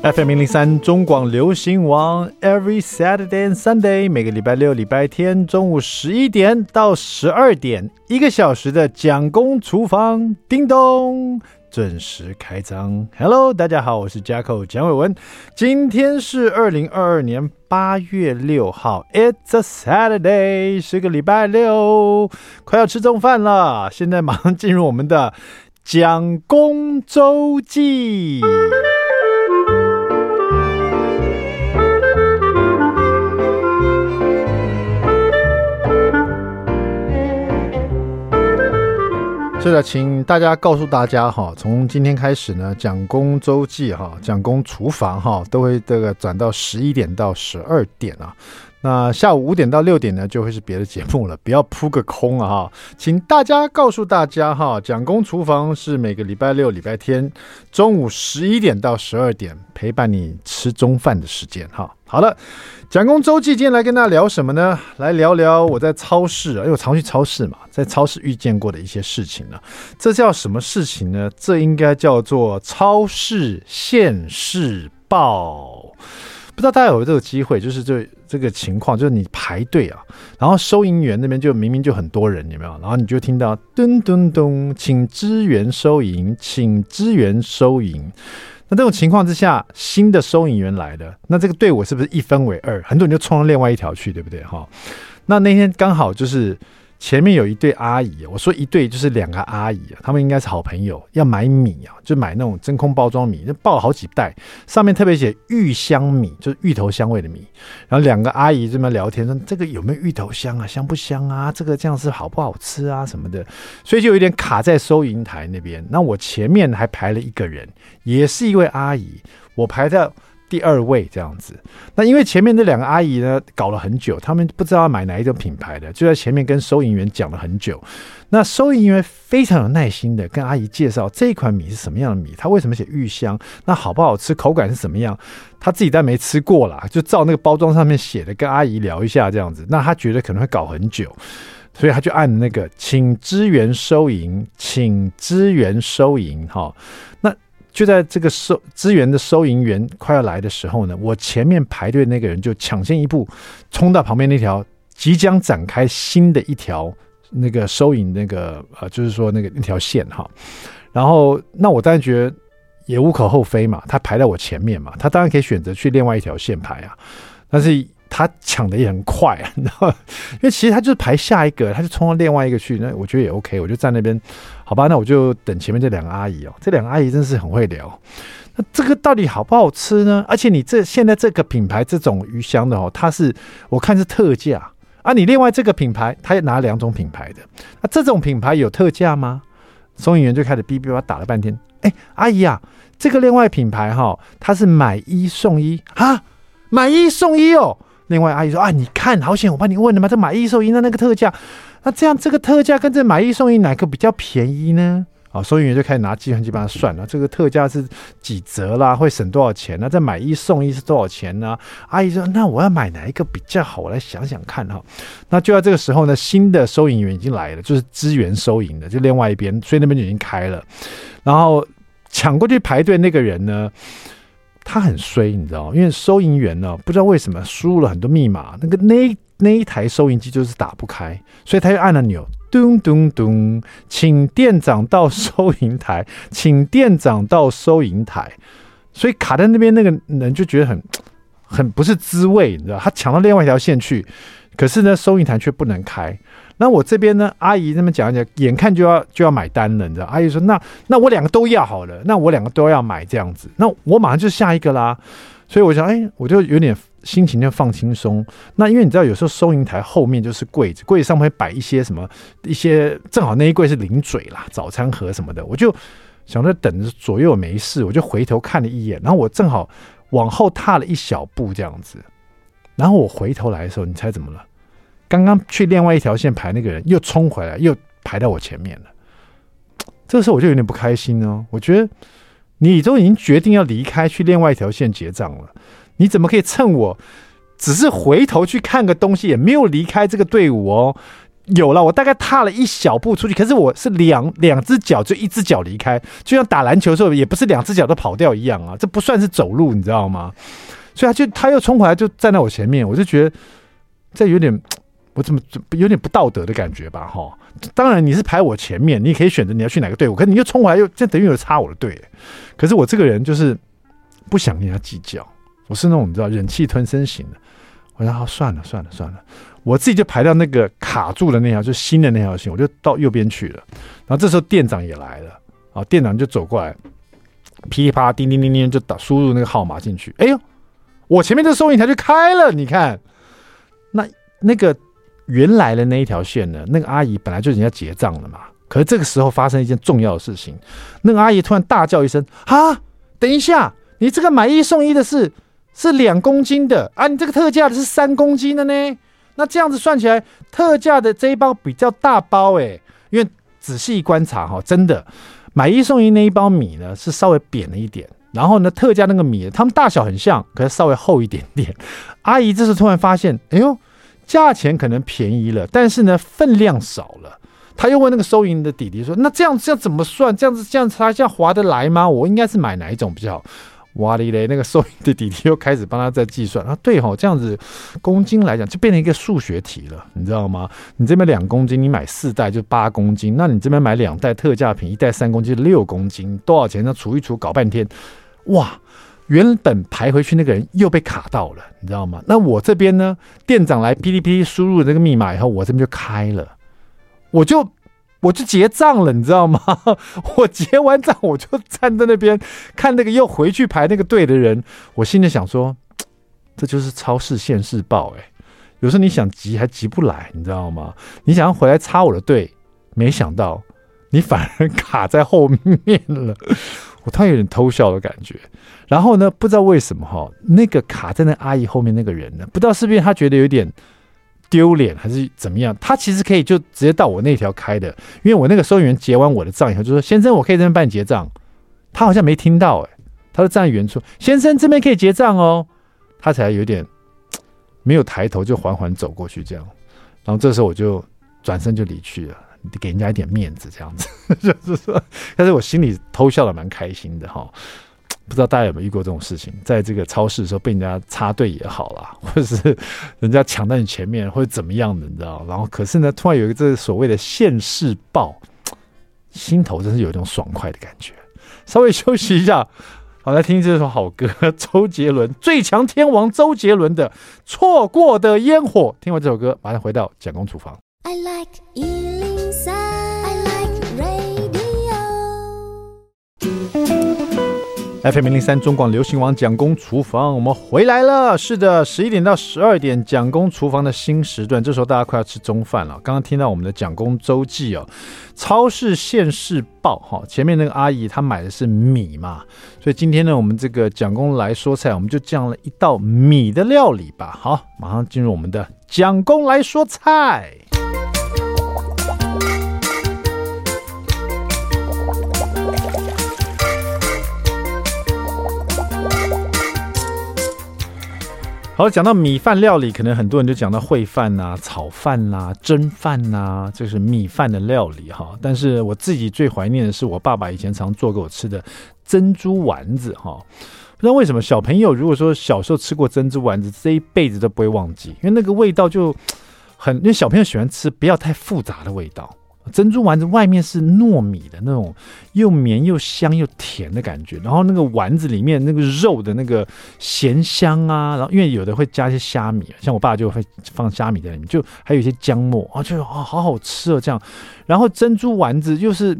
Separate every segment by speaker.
Speaker 1: FM 零零三中广流行王，Every Saturday and Sunday，每个礼拜六、礼拜天中午十一点到十二点，一个小时的蒋公厨房，叮咚，准时开张。Hello，大家好，我是 Jacko 蒋伟文，今天是二零二二年八月六号，It's a Saturday，是个礼拜六，快要吃中饭了。现在马上进入我们的蒋公周记。是的，请大家告诉大家哈，从今天开始呢，蒋公周记哈，蒋公厨房哈，都会这个转到十一点到十二点啊。那下午五点到六点呢，就会是别的节目了，不要扑个空啊哈！请大家告诉大家哈，蒋公厨房是每个礼拜六、礼拜天中午十一点到十二点陪伴你吃中饭的时间哈。好了，蒋公周记今天来跟大家聊什么呢？来聊聊我在超市啊，因为我常去超市嘛，在超市遇见过的一些事情呢。这叫什么事情呢？这应该叫做超市现世报。不知道大家有没有这个机会，就是这这个情况，就是你排队啊，然后收银员那边就明明就很多人，有没有？然后你就听到咚咚咚，请支援收银，请支援收银。那这种情况之下，新的收银员来的，那这个队伍是不是一分为二？很多人就冲到另外一条去，对不对？哈，那那天刚好就是。前面有一对阿姨，我说一对就是两个阿姨，他们应该是好朋友，要买米啊，就买那种真空包装米，就抱了好几袋，上面特别写芋香米，就是芋头香味的米。然后两个阿姨这么聊天，说这个有没有芋头香啊？香不香啊？这个这样是好不好吃啊？什么的，所以就有点卡在收银台那边。那我前面还排了一个人，也是一位阿姨，我排在。第二位这样子，那因为前面那两个阿姨呢，搞了很久，他们不知道要买哪一种品牌的，就在前面跟收银员讲了很久。那收银员非常有耐心的跟阿姨介绍这一款米是什么样的米，它为什么写芋香，那好不好吃，口感是怎么样？他自己但没吃过啦，就照那个包装上面写的跟阿姨聊一下这样子。那他觉得可能会搞很久，所以他就按那个请支援收银，请支援收银哈。那就在这个收资源的收银员快要来的时候呢，我前面排队那个人就抢先一步冲到旁边那条即将展开新的一条那个收银那个呃，就是说那个那条线哈。然后那我当然觉得也无可厚非嘛，他排在我前面嘛，他当然可以选择去另外一条线排啊，但是。他抢的也很快啊，你知道？因为其实他就是排下一个，他就冲到另外一个去。那我觉得也 OK，我就站那边，好吧？那我就等前面这两个阿姨哦。这两个阿姨真是很会聊。那这个到底好不好吃呢？而且你这现在这个品牌这种鱼香的哦，它是我看是特价啊。你另外这个品牌，它也拿两种品牌的。那这种品牌有特价吗？收银员就开始哔哔吧打了半天。哎，阿姨啊，这个另外品牌哈，它是买一送一啊，买一送一哦。另外阿姨说啊，你看好险，我帮你问了吗，这买一送一的那个特价，那这样这个特价跟这买一送一哪个比较便宜呢？啊，收银员就开始拿计算机帮他算了，这个特价是几折啦，会省多少钱呢？这买一送一是多少钱呢？阿姨说，那我要买哪一个比较好？我来想想看哈。那就在这个时候呢，新的收银员已经来了，就是支援收银的，就另外一边，所以那边就已经开了，然后抢过去排队那个人呢，他很衰，你知道，因为收银员呢，不知道为什么输入了很多密码，那个那那一台收银机就是打不开，所以他就按了钮，咚咚咚，请店长到收银台，请店长到收银台，所以卡在那边那个人就觉得很 很不是滋味，你知道，他抢到另外一条线去，可是呢，收银台却不能开。那我这边呢，阿姨那么讲讲，眼看就要就要买单了，你知道？阿姨说：“那那我两个都要好了，那我两个都要买这样子，那我马上就下一个啦。”所以我想，哎，我就有点心情就放轻松。那因为你知道，有时候收银台后面就是柜子，柜子上面会摆一些什么，一些正好那一柜是零嘴啦，早餐盒什么的，我就想着等着左右没事，我就回头看了一眼，然后我正好往后踏了一小步这样子，然后我回头来的时候，你猜怎么了？刚刚去另外一条线排那个人又冲回来，又排到我前面了。这个时候我就有点不开心哦。我觉得你都已经决定要离开，去另外一条线结账了，你怎么可以趁我只是回头去看个东西，也没有离开这个队伍哦，有了，我大概踏了一小步出去，可是我是两两只脚就一只脚离开，就像打篮球的时候，也不是两只脚都跑掉一样啊，这不算是走路，你知道吗？所以他就他又冲回来，就站在我前面，我就觉得这有点我怎么有点不道德的感觉吧？哈，当然你是排我前面，你也可以选择你要去哪个队伍，可是你又冲回来又这等于有插我的队，可是我这个人就是不想跟他计较，我是那种你知道忍气吞声型的，我说好算了算了算了。我自己就排到那个卡住的那条，就新的那条线，我就到右边去了。然后这时候店长也来了，啊，店长就走过来，噼里啪啦，叮叮叮叮，就打输入那个号码进去。哎呦，我前面这收银台就开了，你看，那那个原来的那一条线呢，那个阿姨本来就人家结账了嘛。可是这个时候发生一件重要的事情，那个阿姨突然大叫一声：“啊，等一下，你这个买一送一的事是两公斤的啊，你这个特价的是三公斤的呢？”那这样子算起来，特价的这一包比较大包诶，因为仔细观察哈，真的买一送一那一包米呢是稍微扁了一点，然后呢特价那个米，它们大小很像，可是稍微厚一点点。阿姨这时突然发现，哎呦，价钱可能便宜了，但是呢分量少了。她又问那个收银的弟弟说：“那这样这样怎么算？这样子这样他这样划得来吗？我应该是买哪一种比较好？”哇哩嘞！那个收银的弟弟又开始帮他在计算啊，对吼，这样子公斤来讲就变成一个数学题了，你知道吗？你这边两公斤，你买四袋就八公斤，那你这边买两袋特价品，一袋三公斤六公斤，多少钱？那除一除，搞半天，哇！原本排回去那个人又被卡到了，你知道吗？那我这边呢，店长来哔哩哔哩输入这个密码以后，我这边就开了，我就。我就结账了，你知道吗？我结完账，我就站在那边看那个又回去排那个队的人，我心里想说，这就是超市现世报哎。有时候你想急还急不来，你知道吗？你想要回来插我的队，没想到你反而卡在后面了，我突然有点偷笑的感觉。然后呢，不知道为什么哈，那个卡在那阿姨后面那个人呢，不知道是不是他觉得有点。丢脸还是怎么样？他其实可以就直接到我那条开的，因为我那个收银员结完我的账以后就说：“先生，我可以这边帮你结账。”他好像没听到，哎，他就站在远处：“先生，这边可以结账哦。”他才有点没有抬头，就缓缓走过去这样。然后这时候我就转身就离去了，给人家一点面子这样子，就是说，但是我心里偷笑的蛮开心的哈。不知道大家有没有遇过这种事情，在这个超市的时候被人家插队也好啦，或者是人家抢在你前面，或者怎么样的，你知道？然后可是呢，突然有一个这所谓的现世报，心头真是有一种爽快的感觉。稍微休息一下，好，来听这首好歌，周杰伦最强天王周杰伦的《错过的烟火》。听完这首歌，马上回到蒋公厨房。I like FM 零零三中广流行网蒋公厨房，我们回来了。是的，十一点到十二点，蒋公厨房的新时段。这时候大家快要吃中饭了。刚刚听到我们的蒋公周记哦，超市现世报哈。前面那个阿姨她买的是米嘛，所以今天呢，我们这个蒋公来说菜，我们就讲了一道米的料理吧。好，马上进入我们的蒋公来说菜。好，讲到米饭料理，可能很多人就讲到烩饭呐、炒饭呐、蒸饭呐，就是米饭的料理哈。但是我自己最怀念的是我爸爸以前常做给我吃的珍珠丸子哈。不知道为什么小朋友如果说小时候吃过珍珠丸子，这一辈子都不会忘记，因为那个味道就很，因为小朋友喜欢吃不要太复杂的味道。珍珠丸子外面是糯米的那种又绵又香又甜的感觉，然后那个丸子里面那个肉的那个咸香啊，然后因为有的会加一些虾米，像我爸就会放虾米在里面，就还有一些姜末啊，就啊好好吃哦这样，然后珍珠丸子又是。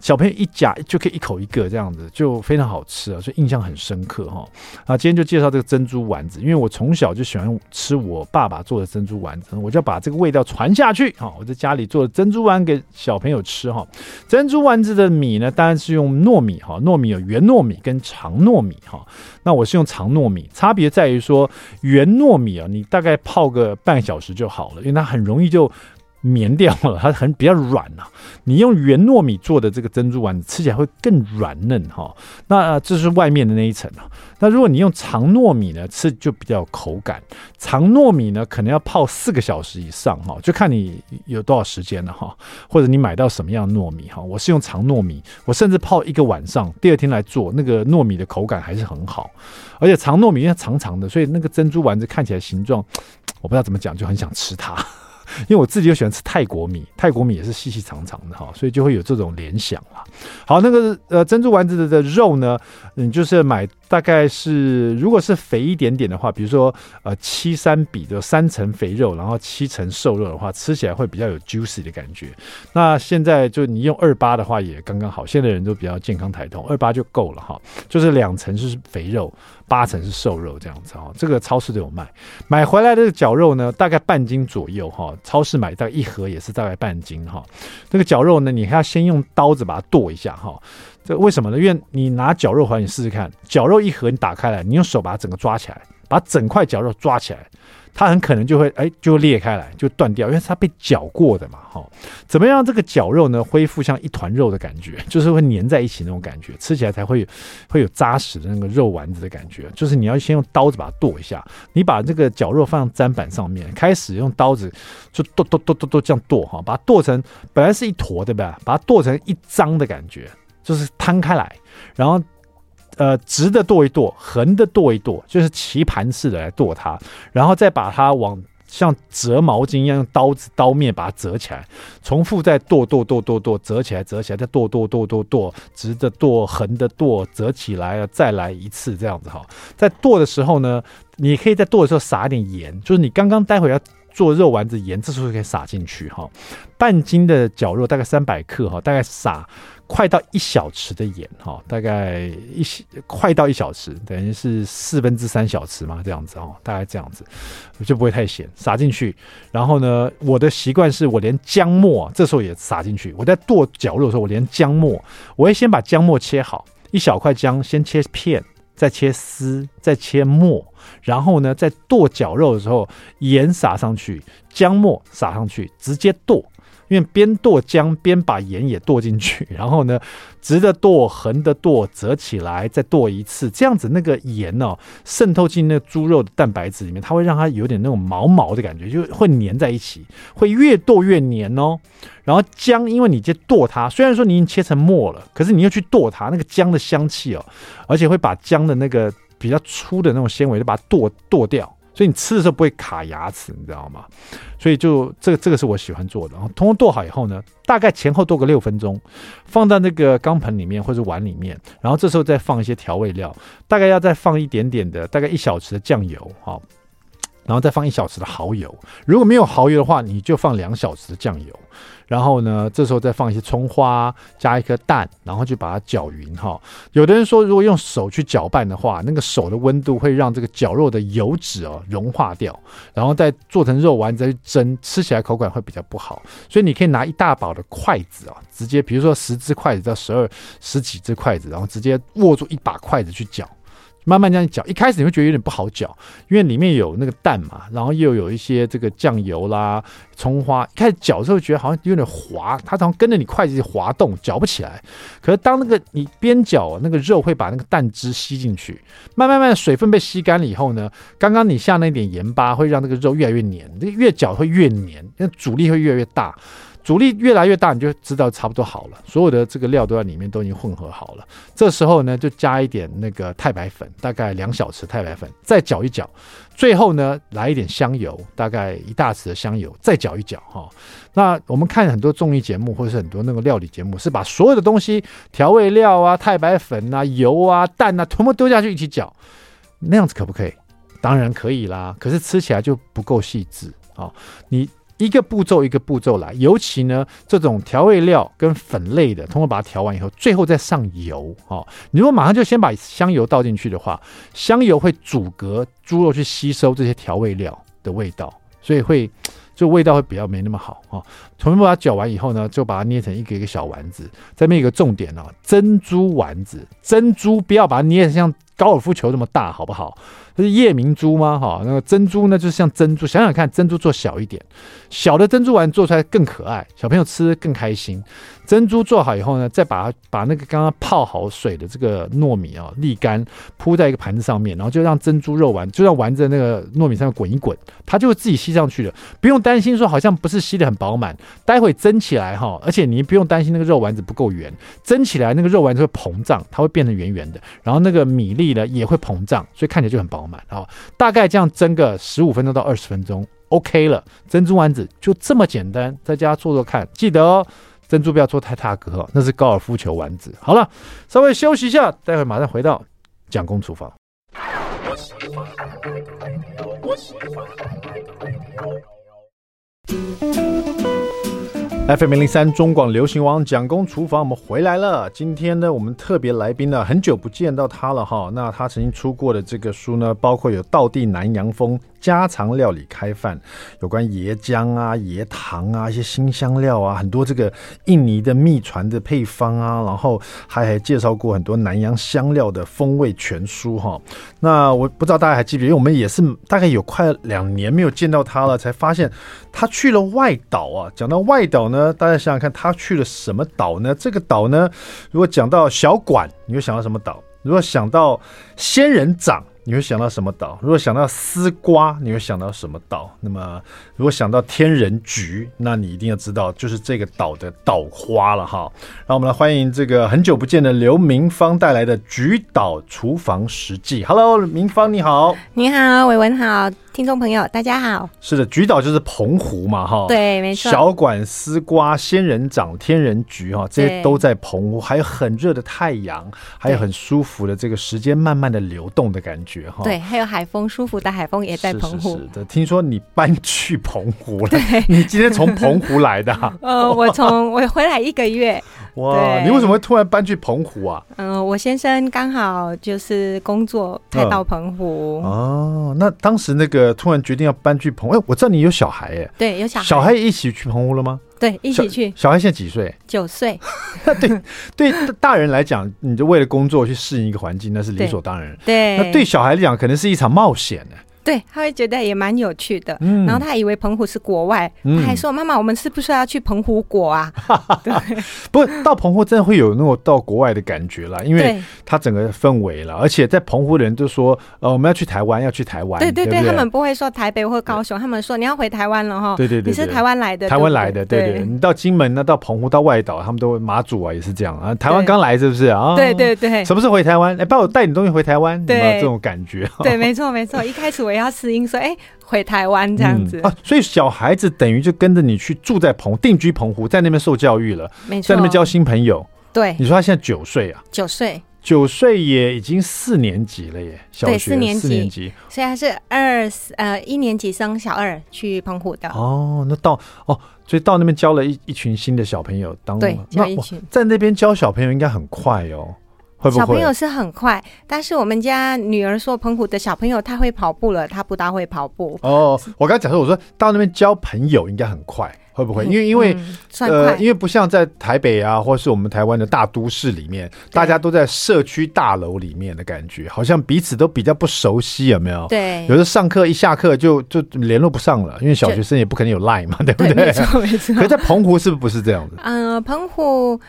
Speaker 1: 小朋友一夹就可以一口一个这样子，就非常好吃啊，所以印象很深刻哈。啊，今天就介绍这个珍珠丸子，因为我从小就喜欢吃我爸爸做的珍珠丸子，我就要把这个味道传下去哈。我在家里做的珍珠丸给小朋友吃哈。珍珠丸子的米呢，当然是用糯米哈，糯米有圆糯米跟长糯米哈。那我是用长糯米，差别在于说圆糯米啊，你大概泡个半小时就好了，因为它很容易就。绵掉了，它很比较软啊。你用原糯米做的这个珍珠丸子吃起来会更软嫩哈。那这是外面的那一层啊。那如果你用长糯米呢，吃就比较有口感。长糯米呢，可能要泡四个小时以上哈，就看你有多少时间了哈，或者你买到什么样的糯米哈。我是用长糯米，我甚至泡一个晚上，第二天来做，那个糯米的口感还是很好。而且长糯米因为长长的，所以那个珍珠丸子看起来形状，我不知道怎么讲，就很想吃它。因为我自己又喜欢吃泰国米，泰国米也是细细长长的哈，所以就会有这种联想啊。好，那个呃珍珠丸子的肉呢，你就是买大概是如果是肥一点点的话，比如说呃七三比的三层肥肉，然后七层瘦肉的话，吃起来会比较有 juicy 的感觉。那现在就你用二八的话也刚刚好，现在人都比较健康台通，二八就够了哈，就是两层是肥肉。八成是瘦肉这样子哈，这个超市都有卖。买回来的绞肉呢，大概半斤左右哈。超市买大概一盒也是大概半斤哈。这个绞肉呢，你还要先用刀子把它剁一下哈。这为什么呢？因为你拿绞肉环，你试试看，绞肉一盒你打开来，你用手把它整个抓起来，把整块绞肉抓起来。它很可能就会哎，就裂开来，就断掉，因为它被绞过的嘛，哈。怎么样这个绞肉呢恢复像一团肉的感觉，就是会粘在一起那种感觉，吃起来才会会有扎实的那个肉丸子的感觉。就是你要先用刀子把它剁一下，你把这个绞肉放在砧板上面，开始用刀子就剁剁剁剁剁这样剁哈，把它剁成本来是一坨对吧？把它剁成一张的感觉，就是摊开来，然后。呃，直的剁一剁，横的剁一剁，就是棋盘式的来剁它，然后再把它往像折毛巾一样用刀子刀面把它折起来，重复再剁剁剁剁剁，折起来折起来，再剁剁剁剁剁，直的剁，横的剁，折起来再来一次这样子哈。在剁的时候呢，你可以在剁的时候撒一点盐，就是你刚刚待会要做肉丸子盐，这时候可以撒进去哈。半斤的绞肉大概三百克哈，大概撒。快到一小匙的盐哈，大概一快到一小匙，等于是四分之三小匙嘛，这样子哦，大概这样子就不会太咸，撒进去。然后呢，我的习惯是我连姜末这时候也撒进去。我在剁绞肉的时候，我连姜末，我会先把姜末切好，一小块姜先切片，再切丝，再切末，然后呢，在剁绞肉的时候，盐撒上去，姜末撒上去，直接剁。因为边剁姜边把盐也剁进去，然后呢，直的剁，横的剁，折起来再剁一次，这样子那个盐哦渗透进那猪肉的蛋白质里面，它会让它有点那种毛毛的感觉，就会粘在一起，会越剁越粘哦。然后姜，因为你直接剁它，虽然说你已经切成末了，可是你又去剁它，那个姜的香气哦，而且会把姜的那个比较粗的那种纤维都把它剁剁掉。所以你吃的时候不会卡牙齿，你知道吗？所以就这个这个是我喜欢做的。然后通通剁好以后呢，大概前后剁个六分钟，放到那个钢盆里面或者碗里面。然后这时候再放一些调味料，大概要再放一点点的，大概一小匙的酱油，好，然后再放一小匙的蚝油。如果没有蚝油的话，你就放两小匙的酱油。然后呢，这时候再放一些葱花，加一颗蛋，然后就把它搅匀哈。有的人说，如果用手去搅拌的话，那个手的温度会让这个绞肉的油脂哦融化掉，然后再做成肉丸再去蒸，吃起来口感会比较不好。所以你可以拿一大把的筷子啊，直接比如说十只筷子到十二十几只筷子，然后直接握住一把筷子去搅。慢慢这样搅，一开始你会觉得有点不好搅，因为里面有那个蛋嘛，然后又有一些这个酱油啦、葱花。一开始搅的时候觉得好像有点滑，它好像跟着你筷子滑动，搅不起来。可是当那个你边搅，那个肉会把那个蛋汁吸进去，慢慢慢水分被吸干了以后呢，刚刚你下那点盐巴会让那个肉越来越黏，这越搅会越黏，那阻力会越来越大。阻力越来越大，你就知道差不多好了。所有的这个料都在里面，都已经混合好了。这时候呢，就加一点那个太白粉，大概两小匙太白粉，再搅一搅。最后呢，来一点香油，大概一大匙的香油，再搅一搅哈。那我们看很多综艺节目或者是很多那个料理节目，是把所有的东西、调味料啊、太白粉啊、油啊、蛋啊，全部丢下去一起搅，那样子可不可以？当然可以啦。可是吃起来就不够细致啊。你。一个步骤一个步骤来，尤其呢，这种调味料跟粉类的，通过把它调完以后，最后再上油哦。你如果马上就先把香油倒进去的话，香油会阻隔猪肉去吸收这些调味料的味道，所以会就味道会比较没那么好啊。全部把它搅完以后呢，就把它捏成一个一个小丸子。再面一个重点哦，珍珠丸子，珍珠不要把它捏成像高尔夫球那么大，好不好？不是夜明珠吗？哈，那个珍珠呢，就是像珍珠，想想看，珍珠做小一点，小的珍珠丸做出来更可爱，小朋友吃更开心。珍珠做好以后呢，再把它把那个刚刚泡好水的这个糯米啊沥干，铺在一个盘子上面，然后就让珍珠肉丸就让丸子那个糯米上面滚一滚，它就会自己吸上去了，不用担心说好像不是吸的很饱满。待会蒸起来哈，而且你不用担心那个肉丸子不够圆，蒸起来那个肉丸子会膨胀，它会变成圆圆的，然后那个米粒呢也会膨胀，所以看起来就很饱满啊。大概这样蒸个十五分钟到二十分钟，OK 了，珍珠丸子就这么简单，在家做做看，记得哦。珍珠不要做太大个，那是高尔夫球丸子。好了，稍微休息一下，待会马上回到蒋公厨房。FM 零零三中广流行王蒋公厨房，我们回来了。今天呢，我们特别来宾呢，很久不见到他了哈。那他曾经出过的这个书呢，包括有《道地南洋风》。家常料理开饭，有关椰浆啊、椰糖啊、一些辛香料啊，很多这个印尼的秘传的配方啊，然后还还介绍过很多南洋香料的风味全书哈。那我不知道大家还记不记得，因为我们也是大概有快两年没有见到他了，才发现他去了外岛啊。讲到外岛呢，大家想想看，他去了什么岛呢？这个岛呢，如果讲到小馆，你会想到什么岛？如果想到仙人掌，你会想到什么岛？如果想到丝瓜，你会想到什么岛？那么，如果想到天人菊，那你一定要知道，就是这个岛的岛花了哈。让我们来欢迎这个很久不见的刘明芳带来的《菊岛厨房实记》。Hello，明芳你好，
Speaker 2: 你好，伟文好。听众朋友，大家好。
Speaker 1: 是的，菊岛就是澎湖嘛，哈。
Speaker 2: 对，没错。
Speaker 1: 小馆、丝瓜、仙人掌、天人菊，哈，这些都在澎湖，还有很热的太阳，还有很舒服的这个时间慢慢的流动的感觉，哈。
Speaker 2: 对，还有海风，舒服的海风也在澎湖。
Speaker 1: 是的，听说你搬去澎湖了？对，你今天从澎湖来的？
Speaker 2: 呃，我从我回来一个月。
Speaker 1: 哇，你为什么会突然搬去澎湖啊？
Speaker 2: 嗯、呃，我先生刚好就是工作才到澎湖。
Speaker 1: 嗯、哦，那当时那个突然决定要搬去澎湖，哎，我知道你有小孩哎。
Speaker 2: 对，有小孩。
Speaker 1: 小孩一起去澎湖了吗？
Speaker 2: 对，一起去。
Speaker 1: 小孩现在几岁？
Speaker 2: 九岁。
Speaker 1: 对 对，大人来讲，你就为了工作去适应一个环境，那是理所当然。
Speaker 2: 对。
Speaker 1: 那对小孩来讲，可能是一场冒险呢。
Speaker 2: 对，他会觉得也蛮有趣的，嗯，然后他还以为澎湖是国外，嗯、他还说：“妈妈，我们是不是要去澎湖国啊？”对，
Speaker 1: 不过到澎湖真的会有那种到国外的感觉了，因为它整个氛围了，而且在澎湖的人都说：“呃，我们要去台湾，要去台湾。”对对对，
Speaker 2: 他们不会说台北或高雄，他们说你要回台湾了哈。对对对，你是台湾来的，
Speaker 1: 台湾来的，对对，你到金门呢，到澎湖，到外岛，他们都会马祖啊，也是这样啊。台湾刚来是不是啊？对对对，什么时候回台湾？哎，帮我带点东西回台湾，有没有这种感觉？
Speaker 2: 对，没错没错，一开始我也要适应，说哎。回台湾这样子、
Speaker 1: 嗯、啊，所以小孩子等于就跟着你去住在澎定居澎湖，在那边受教育了，没错，在那边交新朋友。
Speaker 2: 对，
Speaker 1: 你说他现在九岁啊？
Speaker 2: 九岁，
Speaker 1: 九岁也已经四年级了耶，小学四年
Speaker 2: 级，年级，所以他是二呃一年级升小二去澎湖的。
Speaker 1: 哦，那到哦，所以到那边交了一一群新的小朋友，当
Speaker 2: 对，交一群，
Speaker 1: 在那边教小朋友应该很快哦。会会
Speaker 2: 小朋友是很快，但是我们家女儿说，澎湖的小朋友他会跑步了，他不大会跑步。
Speaker 1: 哦，我刚才讲说，我说到那边交朋友应该很快，会不会？因为因为、嗯、呃，因为不像在台北啊，或是我们台湾的大都市里面，大家都在社区大楼里面的感觉，好像彼此都比较不熟悉，有没有？对，有的上课一下课就就联络不上了，因为小学生也不可能有 Line 嘛，对不对？对没错没错。可是在澎湖是不是不是这样子？
Speaker 2: 嗯、呃，澎湖。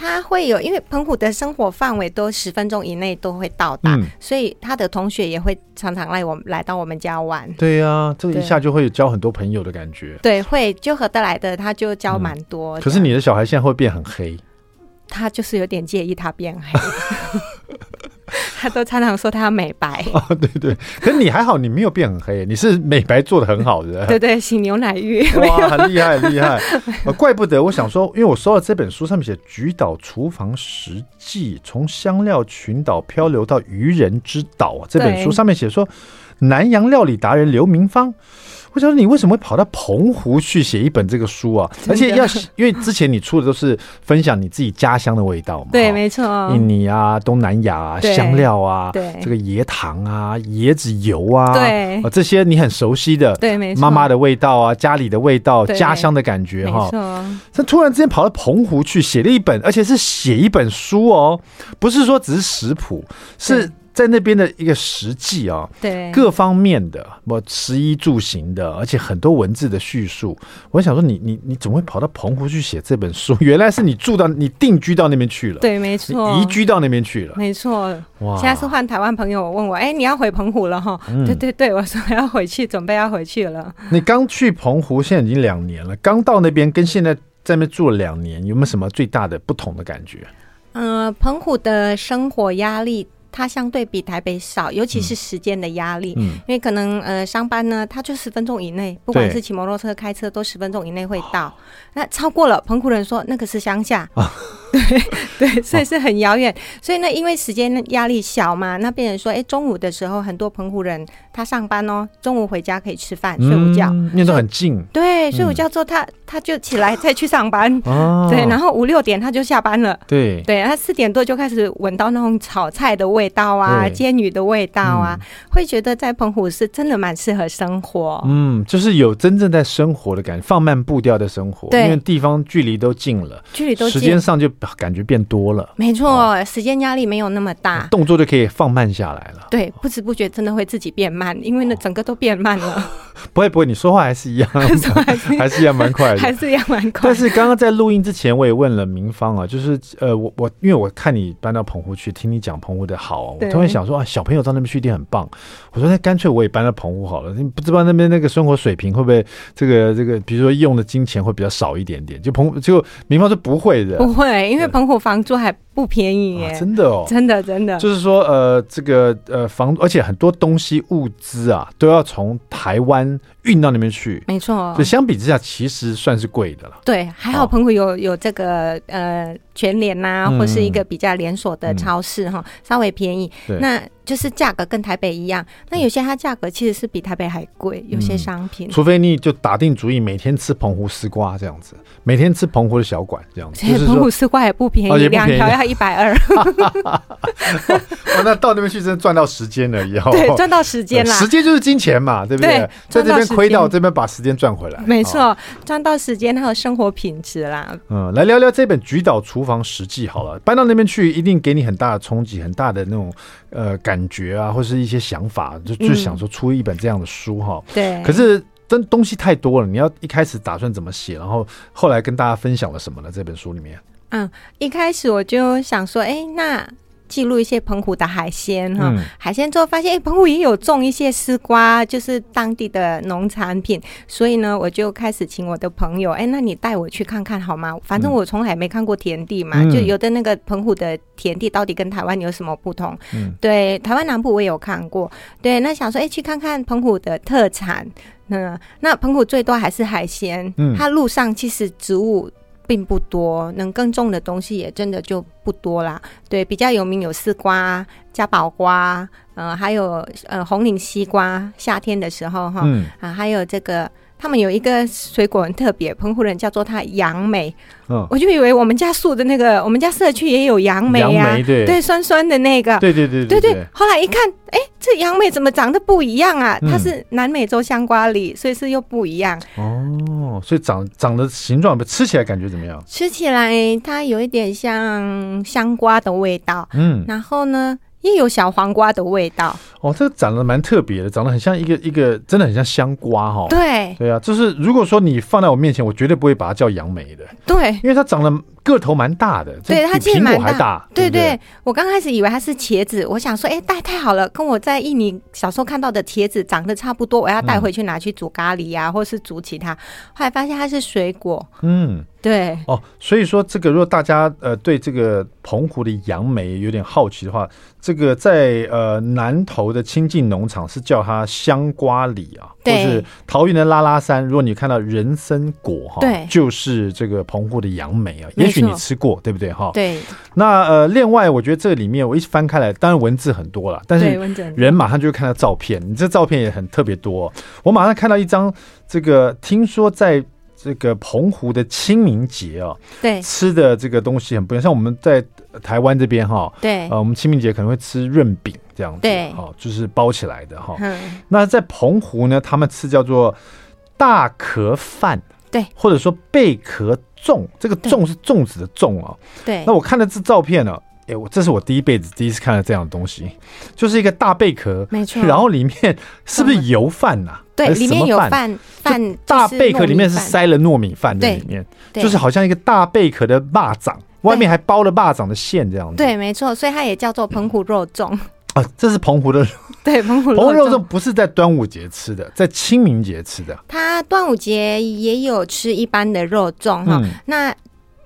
Speaker 2: 他会有，因为澎湖的生活范围都十分钟以内都会到达，嗯、所以他的同学也会常常来我们来到我们家玩。
Speaker 1: 对呀、啊，这一下就会交很多朋友的感觉。
Speaker 2: 对，会就合得来的，他就交蛮多、嗯。
Speaker 1: 可是你的小孩现在会变很黑，
Speaker 2: 他就是有点介意他变黑。他都常常说他要美白
Speaker 1: 哦，对对，可是你还好，你没有变很黑，你是美白做的很好的。
Speaker 2: 对对，洗牛奶浴，
Speaker 1: 哇，很厉害，很厉害、呃。怪不得我想说，因为我收到这本书，上面写《菊岛厨房实记》，从香料群岛漂流到渔人之岛啊。这本书上面写说，南洋料理达人刘明芳。我想说，你为什么会跑到澎湖去写一本这个书啊？而且要因为之前你出的都是分享你自己家乡的味道嘛。
Speaker 2: 对，没错。
Speaker 1: 印尼啊，东南亚啊，香料啊，对，这个椰糖啊，椰子油啊，对，这些你很熟悉的，对，没错。妈妈的味道啊，家里的味道，家乡的感觉哈。他突然之间跑到澎湖去写了一本，而且是写一本书哦，不是说只是食谱，是。在那边的一个实际啊，
Speaker 2: 对
Speaker 1: 各方面的，我食衣住行的，而且很多文字的叙述。我想说你，你你你怎么会跑到澎湖去写这本书？原来是你住到你定居到那边去了，
Speaker 2: 对，没错，
Speaker 1: 移居到那边去了，
Speaker 2: 没错。哇，现在是换台湾朋友问我，哎，你要回澎湖了哈？嗯、对对对，我说要回去，准备要回去了。
Speaker 1: 你刚去澎湖，现在已经两年了，刚到那边跟现在在那边住了两年，有没有什么最大的不同的感觉？
Speaker 2: 嗯、呃，澎湖的生活压力。它相对比台北少，尤其是时间的压力，嗯，因为可能呃上班呢，它就十分钟以内，不管是骑摩托车、开车，都十分钟以内会到。那超过了，澎湖人说那个是乡下。啊 对对，所以是很遥远，所以呢，因为时间压力小嘛，那变成说，哎，中午的时候很多澎湖人他上班哦，中午回家可以吃饭、睡午觉，
Speaker 1: 因为都很近。
Speaker 2: 对，睡午觉之后他他就起来再去上班，对，然后五六点他就下班了。
Speaker 1: 对。
Speaker 2: 对，他四点多就开始闻到那种炒菜的味道啊，煎鱼的味道啊，会觉得在澎湖是真的蛮适合生活。
Speaker 1: 嗯，就是有真正在生活的感觉，放慢步调的生活，因为地方距离都近了，
Speaker 2: 距离都近，
Speaker 1: 时间上就。感觉变多了，
Speaker 2: 没错，哦、时间压力没有那么大，
Speaker 1: 动作就可以放慢下来了。
Speaker 2: 对，不知不觉真的会自己变慢，因为那整个都变慢了。哦、
Speaker 1: 不会不会，你说话还是一样，还是 还是一样蛮快的，
Speaker 2: 还是一样蛮快。
Speaker 1: 但是刚刚在录音之前，我也问了明芳啊，就是呃，我我因为我看你搬到澎湖去，听你讲澎湖的好，我突然想说啊，小朋友到那边去一定很棒。我说那干脆我也搬到澎湖好了，你不知道那边那个生活水平会不会这个这个，比如说用的金钱会比较少一点点。就澎就明芳是不会的，
Speaker 2: 不会，因为澎湖房租还不便宜耶，
Speaker 1: 真的哦，
Speaker 2: 真的真的，
Speaker 1: 就是说呃，这个呃房，而且很多东西物资啊都要从台湾运到那边去，
Speaker 2: 没错，
Speaker 1: 就相比之下其实算是贵的了。
Speaker 2: 对，还好澎湖有有这个呃全联呐，或是一个比较连锁的超市哈，稍微便宜。那就是价格跟台北一样，那有些它价格其实是比台北还贵，有些商品。
Speaker 1: 除非你就打定主意每天吃澎湖丝瓜这样子，每天吃澎湖的小馆这样子。
Speaker 2: 澎湖丝瓜也不便宜，两条要一百二。
Speaker 1: 那到那边去真的赚到时间了以后，
Speaker 2: 对，赚到时间了。时
Speaker 1: 间就是金钱嘛，对不对？在这边亏到这边把时间赚回来，
Speaker 2: 没错，赚到时间还有生活品质啦。
Speaker 1: 嗯，来聊聊这本《菊岛厨房实记》好了，搬到那边去一定给你很大的冲击，很大的那种呃感觉啊，或是一些想法，就就想说出一本这样的书哈。
Speaker 2: 对。
Speaker 1: 可是真东西太多了，你要一开始打算怎么写？然后后来跟大家分享了什么呢？这本书里面。
Speaker 2: 嗯，一开始我就想说，哎，那记录一些澎湖的海鲜哈，嗯、海鲜之后发现，哎，澎湖也有种一些丝瓜，就是当地的农产品，所以呢，我就开始请我的朋友，哎，那你带我去看看好吗？反正我从来没看过田地嘛，嗯、就有的那个澎湖的田地到底跟台湾有什么不同？嗯，对，台湾南部我也有看过，对，那想说，哎，去看看澎湖的特产，那那澎湖最多还是海鲜，嗯，它路上其实植物。并不多，能耕种的东西也真的就不多啦。对，比较有名有丝瓜、嘉宝瓜，呃，还有呃红岭西瓜，夏天的时候哈，嗯、啊，还有这个。他们有一个水果很特别，澎湖人叫做它杨梅。嗯，我就以为我们家树的那个，我们家社区也有杨梅啊，对，对，酸酸的那个，
Speaker 1: 对对对
Speaker 2: 对对。后来一看，哎，这杨梅怎么长得不一样啊？它是南美洲香瓜里，所以是又不一样。
Speaker 1: 哦，所以长长的形状，吃起来感觉怎么样？
Speaker 2: 吃起来它有一点像香瓜的味道。嗯，然后呢？也有小黄瓜的味道
Speaker 1: 哦，这个长得蛮特别的，长得很像一个一个，真的很像香瓜哈、哦。
Speaker 2: 对，
Speaker 1: 对啊，就是如果说你放在我面前，我绝对不会把它叫杨梅的。
Speaker 2: 对，
Speaker 1: 因为它长得个头蛮大的，
Speaker 2: 对，它其实蛮大。
Speaker 1: 大
Speaker 2: 对对，对，我刚开始以为它是茄子，我想说，哎，带太好了，跟我在印尼小时候看到的茄子长得差不多，我要带回去拿去煮咖喱呀、啊，嗯、或是煮其他。后来发现它是水果，嗯。对
Speaker 1: 哦，所以说这个如果大家呃对这个澎湖的杨梅有点好奇的话，这个在呃南投的清境农场是叫它香瓜里啊，对或是桃园的拉拉山，如果你看到人参果哈，对，就是这个澎湖的杨梅啊，也许你吃过，对不对哈？
Speaker 2: 对。
Speaker 1: 那呃，另外我觉得这里面我一翻开来，当然文字很多了，但是人马上就会看到照片，你这照片也很特别多。我马上看到一张这个，听说在。这个澎湖的清明节啊，
Speaker 2: 对，
Speaker 1: 吃的这个东西很不一样。像我们在台湾这边哈，
Speaker 2: 对，
Speaker 1: 呃，我们清明节可能会吃润饼这样子，
Speaker 2: 对，
Speaker 1: 哈，就是包起来的哈。嗯，那在澎湖呢，他们吃叫做大壳饭，
Speaker 2: 对，
Speaker 1: 或者说贝壳粽，这个粽是粽子的粽啊，
Speaker 2: 对。
Speaker 1: 那我看了这照片呢，哎，我这是我第一辈子第一次看到这样的东西，就是一个大贝壳，
Speaker 2: 没错，
Speaker 1: 然后里面是不是油饭呐？
Speaker 2: 对，里面有饭饭，
Speaker 1: 大贝壳里面是塞了糯米饭在里面，就是好像一个大贝壳的蚂蚱，外面还包了蚂蚱的馅这样子。
Speaker 2: 对，没错，所以它也叫做澎湖肉粽。
Speaker 1: 啊，这是澎湖的，
Speaker 2: 对，澎湖
Speaker 1: 澎湖肉粽不是在端午节吃的，在清明节吃的。
Speaker 2: 它端午节也有吃一般的肉粽哈。嗯、那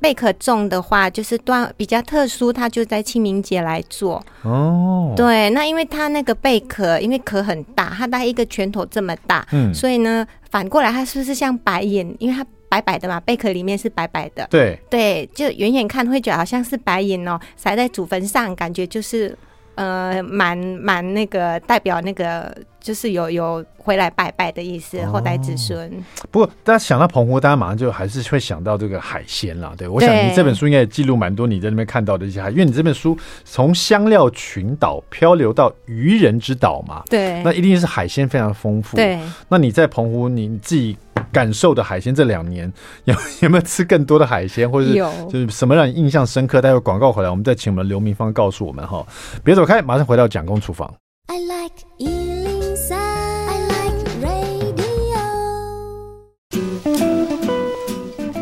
Speaker 2: 贝壳粽的话，就是端比较特殊，它就在清明节来做。哦，对，那因为它那个贝壳，因为壳很大，它大概一个拳头这么大，嗯，所以呢，反过来它是不是像白眼？因为它白白的嘛，贝壳里面是白白的。
Speaker 1: 对
Speaker 2: 对，就远远看会觉得好像是白银哦，撒在祖坟上，感觉就是。呃，蛮蛮那个代表那个，就是有有回来拜拜的意思，哦、后代子孙。
Speaker 1: 不过，大家想到澎湖，大家马上就还是会想到这个海鲜啦。对，我想你这本书应该也记录蛮多你在那边看到的一些海，因为你这本书从香料群岛漂流到渔人之岛嘛，
Speaker 2: 对，
Speaker 1: 那一定是海鲜非常丰富。
Speaker 2: 对，
Speaker 1: 那你在澎湖你自己。感受的海鲜，这两年 有有没有吃更多的海鲜，或者是就是什么让你印象深刻？待会广告回来，我们再请我们刘明芳告诉我们哈。别走开，马上回到蒋公厨房。I like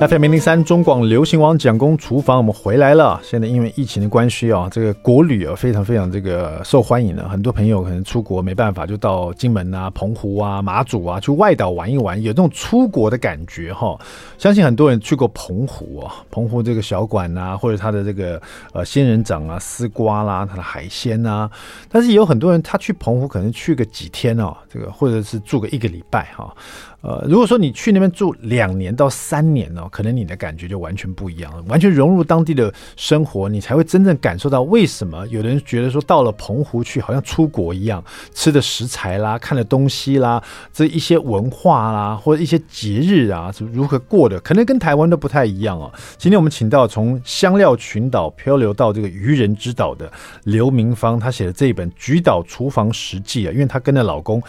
Speaker 1: FM 零零三中广流行网蒋公厨房，我们回来了。现在因为疫情的关系啊，这个国旅啊非常非常这个受欢迎了。很多朋友可能出国没办法，就到金门啊、澎湖啊、马祖啊去外岛玩一玩，有这种出国的感觉哈。相信很多人去过澎湖啊，澎湖这个小馆啊，或者它的这个呃仙人掌啊、丝瓜啦、它的海鲜啊。但是有很多人他去澎湖可能去个几天哦，这个或者是住个一个礼拜哈。呃，如果说你去那边住两年到三年呢，可能你的感觉就完全不一样了，完全融入当地的生活，你才会真正感受到为什么有的人觉得说到了澎湖去好像出国一样，吃的食材啦、看的东西啦、这一些文化啦或者一些节日啊，是如何过的，可能跟台湾都不太一样哦。今天我们请到从香料群岛漂流到这个渔人之岛的刘明芳，她写的这一本《菊岛厨房实记》啊，因为她跟着老公。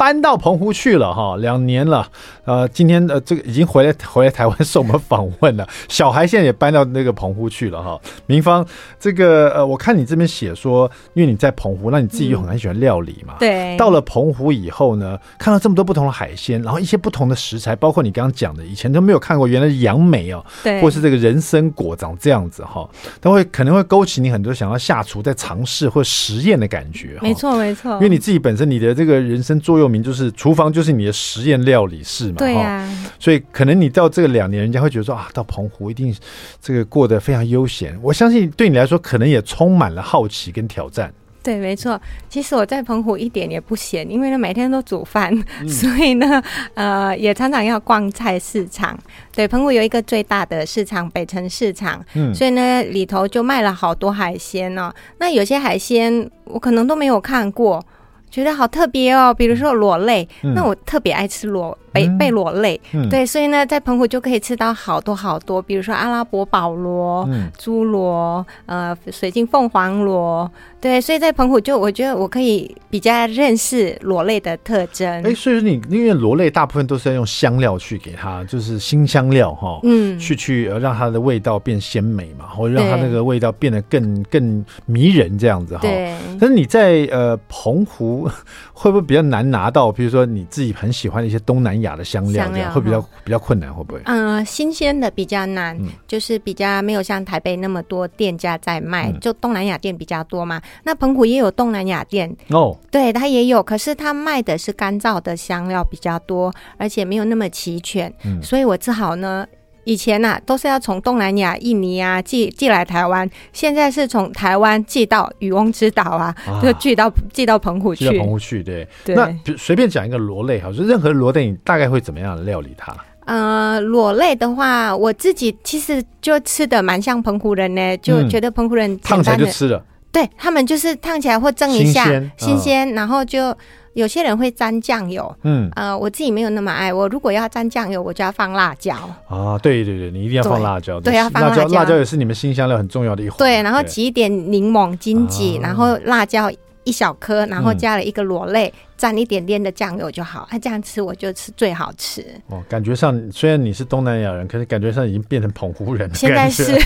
Speaker 1: 搬到澎湖去了哈，两年了，呃，今天呃，这个已经回来回来台湾受我们访问了。小孩现在也搬到那个澎湖去了哈。明芳，这个呃，我看你这边写说，因为你在澎湖，那你自己又很喜欢料理嘛，
Speaker 2: 对。
Speaker 1: 到了澎湖以后呢，看到这么多不同的海鲜，然后一些不同的食材，包括你刚刚讲的，以前都没有看过，原来是杨梅哦，
Speaker 2: 对，
Speaker 1: 或是这个人参果长这样子哈，都会可能会勾起你很多想要下厨再尝试或实验的感觉。
Speaker 2: 没错，没错。因
Speaker 1: 为你自己本身你的这个人生座右铭就是厨房就是你的实验料理室嘛，
Speaker 2: 对呀、啊，
Speaker 1: 所以可能你到这个两年，人家会觉得说啊，到澎湖一定这个过得非常悠闲。我相信对你来说，可能也充满了好奇跟挑战。
Speaker 2: 对，没错。其实我在澎湖一点也不闲，因为呢每天都煮饭，嗯、所以呢，呃，也常常要逛菜市场。对，澎湖有一个最大的市场北城市场，嗯，所以呢里头就卖了好多海鲜哦。那有些海鲜我可能都没有看过。觉得好特别哦，比如说螺类，嗯、那我特别爱吃螺。贝贝螺类，嗯、对，所以呢，在澎湖就可以吃到好多好多，比如说阿拉伯宝螺、猪螺、嗯，呃，水晶凤凰螺，对，所以在澎湖就我觉得我可以比较认识螺类的特征。哎、
Speaker 1: 欸，所以说你因为螺类大部分都是要用香料去给它，就是新香料哈，嗯，去去让它的味道变鲜美嘛，或者让它那个味道变得更更迷人这样子哈。对。但是你在呃澎湖会不会比较难拿到？比如说你自己很喜欢的一些东南亚的香料，这样会比较比较困难，会不会？
Speaker 2: 嗯、呃，新鲜的比较难，嗯、就是比较没有像台北那么多店家在卖，嗯、就东南亚店比较多嘛。那澎湖也有东南亚店哦，对，它也有，可是它卖的是干燥的香料比较多，而且没有那么齐全，嗯、所以我只好呢。以前呐、啊，都是要从东南亚、印尼啊寄寄来台湾，现在是从台湾寄到渔翁之岛啊，啊就寄到寄到澎湖去。寄到
Speaker 1: 澎湖去，对。对那随便讲一个螺类哈，就任何螺类，你大概会怎么样料理它？
Speaker 2: 呃，螺类的话，我自己其实就吃的蛮像澎湖人呢，就觉得澎湖人
Speaker 1: 烫起来就吃了。
Speaker 2: 对他们就是烫起来或蒸一下，新鲜，然后就。有些人会沾酱油，嗯，呃，我自己没有那么爱。我如果要沾酱油，我就要放辣椒。
Speaker 1: 啊，对对对，你一定要放辣椒。
Speaker 2: 对，要放辣椒。
Speaker 1: 辣椒也是你们新香料很重要的一环。
Speaker 2: 对，然后挤一点柠檬、金桔，然后辣椒一小颗，然后加了一个螺类，蘸、嗯、一点点的酱油就好。它、啊、这样吃，我就吃最好吃。
Speaker 1: 哦，感觉上虽然你是东南亚人，可是感觉上已经变成澎湖人了。
Speaker 2: 现在是。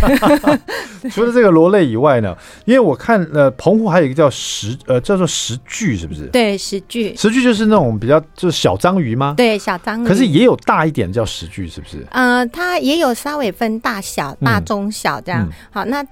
Speaker 1: 除了这个螺类以外呢，因为我看呃，澎湖还有一个叫石呃，叫做石具，是不是？
Speaker 2: 对，石具。
Speaker 1: 石具就是那种比较就是小章鱼吗？
Speaker 2: 对，小章鱼。
Speaker 1: 可是也有大一点叫石具，是不是？
Speaker 2: 呃，它也有稍微分大小、大中小这样。嗯、好，那。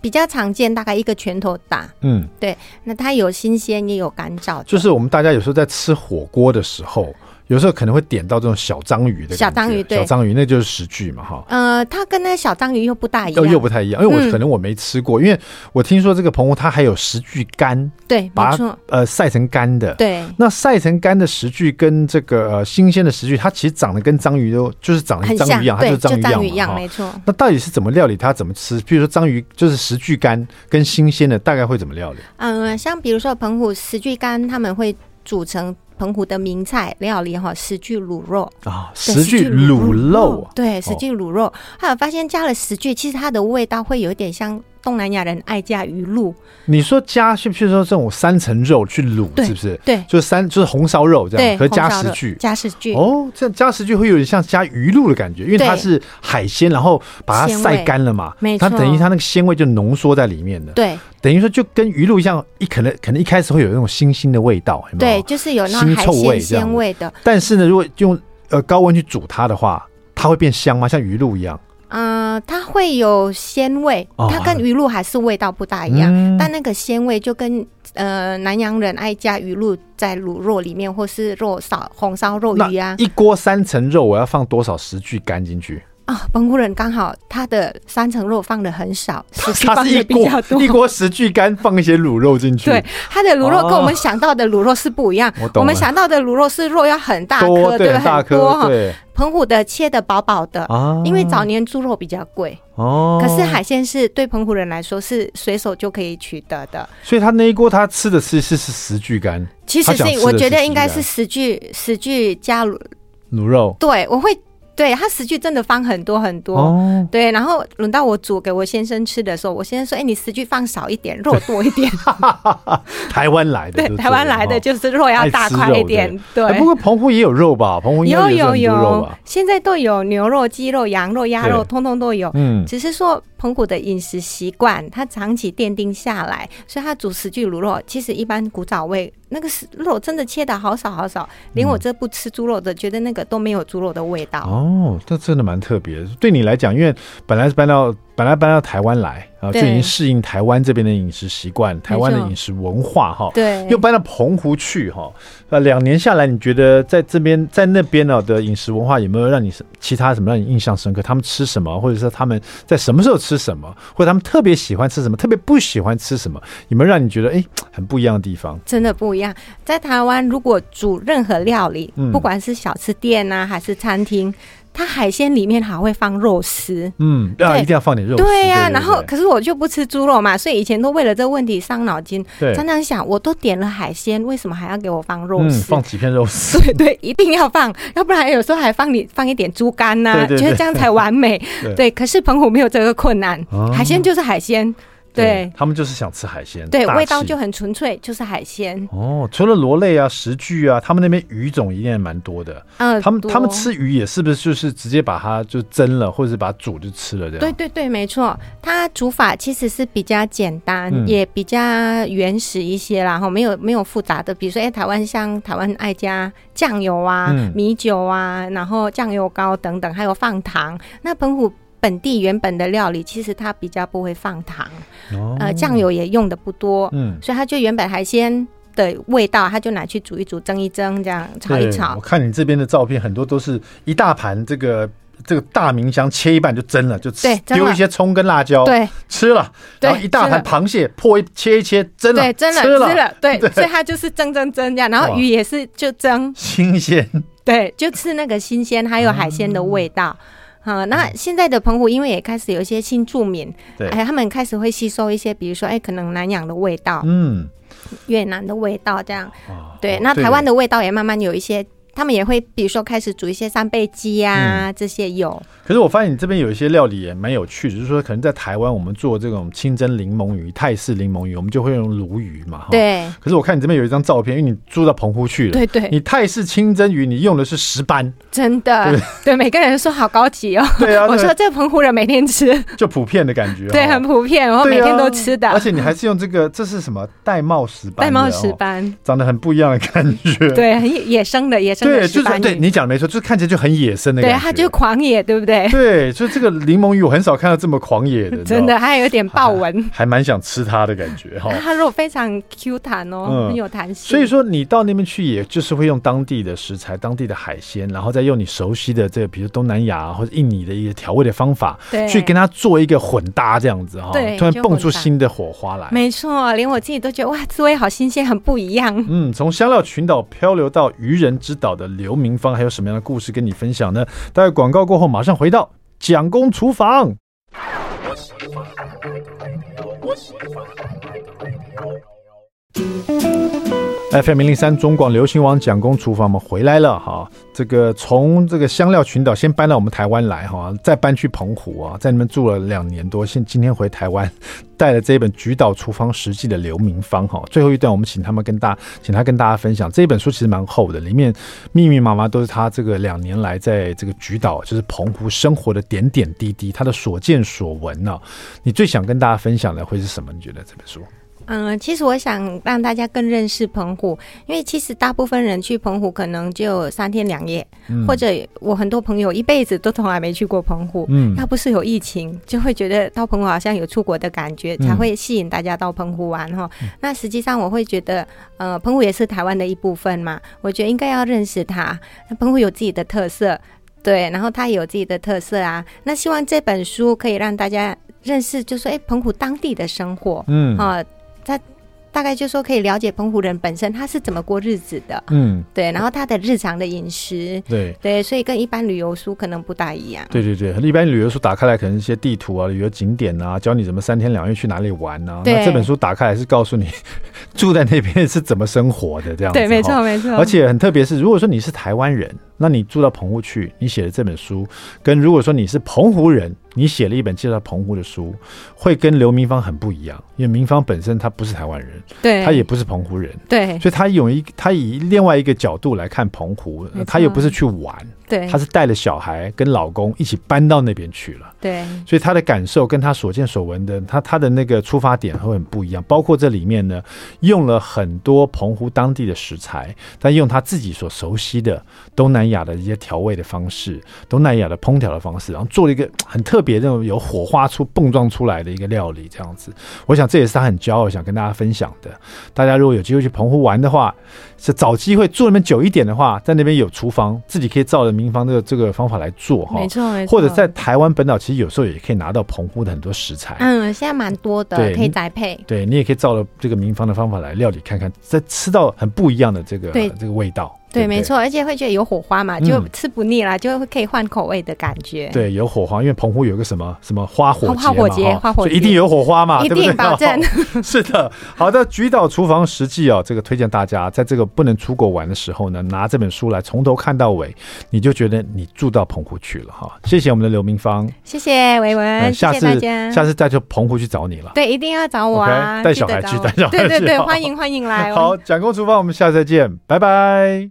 Speaker 2: 比较常见，大概一个拳头大。嗯，对。那它有新鲜，也有干燥。
Speaker 1: 就是我们大家有时候在吃火锅的时候。有时候可能会点到这种小章鱼的
Speaker 2: 小章鱼，对，
Speaker 1: 小章鱼那就是石具嘛，哈。
Speaker 2: 呃，它跟那小章鱼又不大一样，
Speaker 1: 又又不太一样，因为我可能我没吃过，嗯、因为我听说这个澎湖它还有石具干，
Speaker 2: 对，
Speaker 1: 把它呃晒成干的，
Speaker 2: 对。
Speaker 1: 那晒成干的石具跟这个呃新鲜的石具，它其实长得跟章鱼都就是长得跟章鱼一样，它就是章鱼一样，
Speaker 2: 没错。
Speaker 1: 那到底是怎么料理？它怎么吃？比如说章鱼就是石具干跟新鲜的，大概会怎么料理？
Speaker 2: 嗯，像比如说澎湖石具干，他们会煮成。澎湖的名菜料理哈，十具卤肉。
Speaker 1: 啊，十具卤肉，
Speaker 2: 对，十具卤肉，还有发现加了十具，其实它的味道会有一点像。东南亚人爱加鱼露，
Speaker 1: 你说加，是不是说这种三层肉去卤，是不是？
Speaker 2: 对，
Speaker 1: 就是三，就是红烧肉这样，和加食具，
Speaker 2: 加食具。
Speaker 1: 哦，这样加食具会有点像加鱼露的感觉，因为它是海鲜，然后把它晒干了嘛，它等于它那个鲜味就浓缩在里面的。
Speaker 2: 对，
Speaker 1: 等于说就跟鱼露一样，一可能可能一开始会有那种腥腥的味道，
Speaker 2: 对，就是有那种海鲜鲜味的。
Speaker 1: 但是呢，如果用呃高温去煮它的话，它会变香吗？像鱼露一样？
Speaker 2: 嗯、呃，它会有鲜味，它跟鱼露还是味道不大一样，但那个鲜味就跟呃南洋人爱加鱼露在卤肉里面，或是肉烧红烧肉鱼啊。
Speaker 1: 一锅三层肉，我要放多少十具干进去？
Speaker 2: 啊，澎湖人刚好他的三层肉放的很少，石具放的比较多。
Speaker 1: 一锅十具干放一些卤肉进去。
Speaker 2: 对，他的卤肉跟我们想到的卤肉是不一样。哦、我，我们想到的卤肉是肉要很大颗，对，很多哈。澎湖的切的薄薄的，啊、因为早年猪肉比较贵。哦。可是海鲜是对澎湖人来说是随手就可以取得的。
Speaker 1: 所以他那一锅他吃的是是是十具干。
Speaker 2: 其实是我觉得应该是十具十具加卤
Speaker 1: 卤肉。
Speaker 2: 对，我会。对，它食具真的放很多很多，哦、对。然后轮到我煮给我先生吃的时候，我先生说：“哎，你食具放少一点，肉多一点。”
Speaker 1: 台湾来的，
Speaker 2: 对，台湾来的就是肉要大块一点。对，
Speaker 1: 不过澎湖也有肉吧？澎湖有有有，
Speaker 2: 现在都有牛肉、鸡肉、羊肉、鸭肉，通通都有。嗯，只是说。澎湖的饮食习惯，它长期奠定下来，所以它煮石具卤肉，其实一般古早味那个是肉真的切的好少好少，连我这不吃猪肉的，觉得那个都没有猪肉的味道。
Speaker 1: 哦，这真的蛮特别。对你来讲，因为本来是搬到本来搬到台湾来。啊，就已经适应台湾这边的饮食习惯，台湾的饮食文化哈。对，又搬到澎湖去哈。呃，两年下来，你觉得在这边在那边呢的饮食文化有没有让你其他什么让你印象深刻？他们吃什么，或者说他们在什么时候吃什么，或者他们特别喜欢吃什么，特别不喜欢吃什么？有没有让你觉得哎很不一样的地方？
Speaker 2: 真的不一样。在台湾，如果煮任何料理，嗯、不管是小吃店呐、啊，还是餐厅。它海鲜里面还会放肉丝，
Speaker 1: 嗯，对啊，一定要放点肉丝。
Speaker 2: 对呀，然后可是我就不吃猪肉嘛，所以以前都为了这个问题伤脑筋。对，常常想，我都点了海鲜，为什么还要给我放肉丝？
Speaker 1: 放几片肉丝？
Speaker 2: 对对，一定要放，要不然有时候还放你放一点猪肝呐，觉得这样才完美。对，可是澎湖没有这个困难，海鲜就是海鲜。对，
Speaker 1: 他们就是想吃海鲜，
Speaker 2: 对，味道就很纯粹，就是海鲜。
Speaker 1: 哦，除了螺类啊、石具啊，他们那边鱼种一定也蛮多的。嗯，他们他们吃鱼也是不是就是直接把它就蒸了，或者是把它煮就吃了这样？
Speaker 2: 对对对，没错，它煮法其实是比较简单，也比较原始一些啦，然后没有没有复杂的。比如说，哎，台湾像台湾爱加酱油啊、米酒啊，然后酱油膏等等，还有放糖。那澎湖。本地原本的料理，其实它比较不会放糖，哦、呃，酱油也用的不多，嗯，所以它就原本海鲜的味道，它就拿去煮一煮、蒸一蒸，这样炒一炒。
Speaker 1: 我看你这边的照片，很多都是一大盘这个这个大明香切一半就蒸了，就吃，丢一些葱跟辣椒，对，吃了，然后一大盘螃蟹破一切一切蒸了，
Speaker 2: 对，蒸了吃了，对，对。所以它就是蒸蒸蒸这样，然后鱼也是就蒸，
Speaker 1: 新鲜，
Speaker 2: 对，就吃那个新鲜还有海鲜的味道。嗯好，那现在的澎湖因为也开始有一些新住民，对，哎，他们开始会吸收一些，比如说，哎，可能南洋的味道，嗯，越南的味道这样，哦、对，那台湾的味道也慢慢有一些他们也会，比如说开始煮一些三杯鸡啊，
Speaker 1: 嗯、
Speaker 2: 这些有。
Speaker 1: 可是我发现你这边有一些料理也蛮有趣的，就是说可能在台湾我们做这种清蒸柠檬鱼、泰式柠檬鱼，我们就会用鲈鱼嘛，
Speaker 2: 对。
Speaker 1: 可是我看你这边有一张照片，因为你住到澎湖去了，
Speaker 2: 对对。
Speaker 1: 你泰式清蒸鱼，你用的是石斑，
Speaker 2: 真的，对，对每个人说好高级哦。
Speaker 1: 对啊，
Speaker 2: 我说这澎湖人每天吃，
Speaker 1: 就普遍的感觉，
Speaker 2: 对，很普遍，然后每天都吃的。
Speaker 1: 而且你还是用这个，这是什么玳瑁石斑？
Speaker 2: 玳瑁石斑，
Speaker 1: 长得很不一样的感觉，
Speaker 2: 对，很野生的野生。
Speaker 1: 对，就是对你讲的没错，就是看起来就很野生的感觉，
Speaker 2: 对，它就狂野，对不对？
Speaker 1: 对，所以这个柠檬鱼我很少看到这么狂野的，
Speaker 2: 真的，还有点豹纹，
Speaker 1: 还蛮想吃它的感觉哈。
Speaker 2: 它肉非常 Q 弹哦，很有弹性。
Speaker 1: 所以说你到那边去，也就是会用当地的食材、当地的海鲜，然后再用你熟悉的这个，比如东南亚或者印尼的一些调味的方法，对，去跟它做一个混搭，这样子哈，对，突然蹦出新的火花来。
Speaker 2: 没错，连我自己都觉得哇，滋味好新鲜，很不一样。
Speaker 1: 嗯，从香料群岛漂流到渔人之岛好的刘明芳，还有什么样的故事跟你分享呢？待广告过后，马上回到蒋公厨房。FM 零零三中广流行网蒋公厨房，我们回来了哈。这个从这个香料群岛先搬到我们台湾来哈，再搬去澎湖啊，在那边住了两年多，现今天回台湾，带了这一本《菊岛厨房实记》的刘明芳哈。最后一段，我们请他们跟大，请他跟大家分享这本书，其实蛮厚的，里面密密麻麻都是他这个两年来在这个菊岛，就是澎湖生活的点点滴滴，他的所见所闻呢。你最想跟大家分享的会是什么？你觉得这本书？
Speaker 2: 嗯，其实我想让大家更认识澎湖，因为其实大部分人去澎湖可能就三天两夜，嗯、或者我很多朋友一辈子都从来没去过澎湖。嗯，要不是有疫情，就会觉得到澎湖好像有出国的感觉，才会吸引大家到澎湖玩哈。嗯、那实际上我会觉得，呃，澎湖也是台湾的一部分嘛，我觉得应该要认识它。那澎湖有自己的特色，对，然后它也有自己的特色啊。那希望这本书可以让大家认识，就是说，哎，澎湖当地的生活，嗯啊。他大概就说可以了解澎湖人本身他是怎么过日子的，嗯，对，然后他的日常的饮食，对对，所以跟一般旅游书可能不大一样。
Speaker 1: 对对对，一般旅游书打开来可能一些地图啊、旅游景点啊，教你怎么三天两夜去哪里玩啊。那这本书打开来是告诉你 住在那边是怎么生活的这样子。对，
Speaker 2: 没错没错。
Speaker 1: 而且很特别是，如果说你是台湾人，那你住到澎湖去，你写的这本书，跟如果说你是澎湖人。你写了一本介绍澎湖的书，会跟刘明芳很不一样，因为明芳本身他不是台湾人，对，他也不是澎湖人，对，所以他有一他以另外一个角度来看澎湖，错他又不是去玩。对，他是带了小孩跟老公一起搬到那边去了。对，所以他的感受跟他所见所闻的，他他的那个出发点会很不一样。包括这里面呢，用了很多澎湖当地的食材，但用他自己所熟悉的东南亚的一些调味的方式，东南亚的烹调的方式，然后做了一个很特别那种有火花出碰撞出来的一个料理，这样子。我想这也是他很骄傲想跟大家分享的。大家如果有机会去澎湖玩的话，是找机会住那边久一点的话，在那边有厨房，自己可以照着。明芳的这个方法来做哈，没错没错，或者在台湾本岛，其实有时候也可以拿到澎湖的很多食材，
Speaker 2: 嗯，现在蛮多的，对可以宅配，
Speaker 1: 对你也可以照着这个民方的方法来料理看看，再吃到很不一样的这个这个味道。
Speaker 2: 对，没错，而且会觉得有火花嘛，就吃不腻啦，就会可以换口味的感觉。
Speaker 1: 对，有火花，因为澎湖有个什么什么花火节嘛，
Speaker 2: 花火节，花火节，
Speaker 1: 一定有火花嘛，
Speaker 2: 一定保证。
Speaker 1: 是的，好的，《菊岛厨房实际》哦，这个推荐大家，在这个不能出国玩的时候呢，拿这本书来从头看到尾，你就觉得你住到澎湖去了哈。谢谢我们的刘明芳，
Speaker 2: 谢谢维文，谢谢大家，
Speaker 1: 下次再去澎湖去找你了。
Speaker 2: 对，一定要找我啊，
Speaker 1: 带小孩去，带小孩去，
Speaker 2: 对对对，欢迎欢迎来。
Speaker 1: 好，蒋公厨房，我们下次再见，拜拜。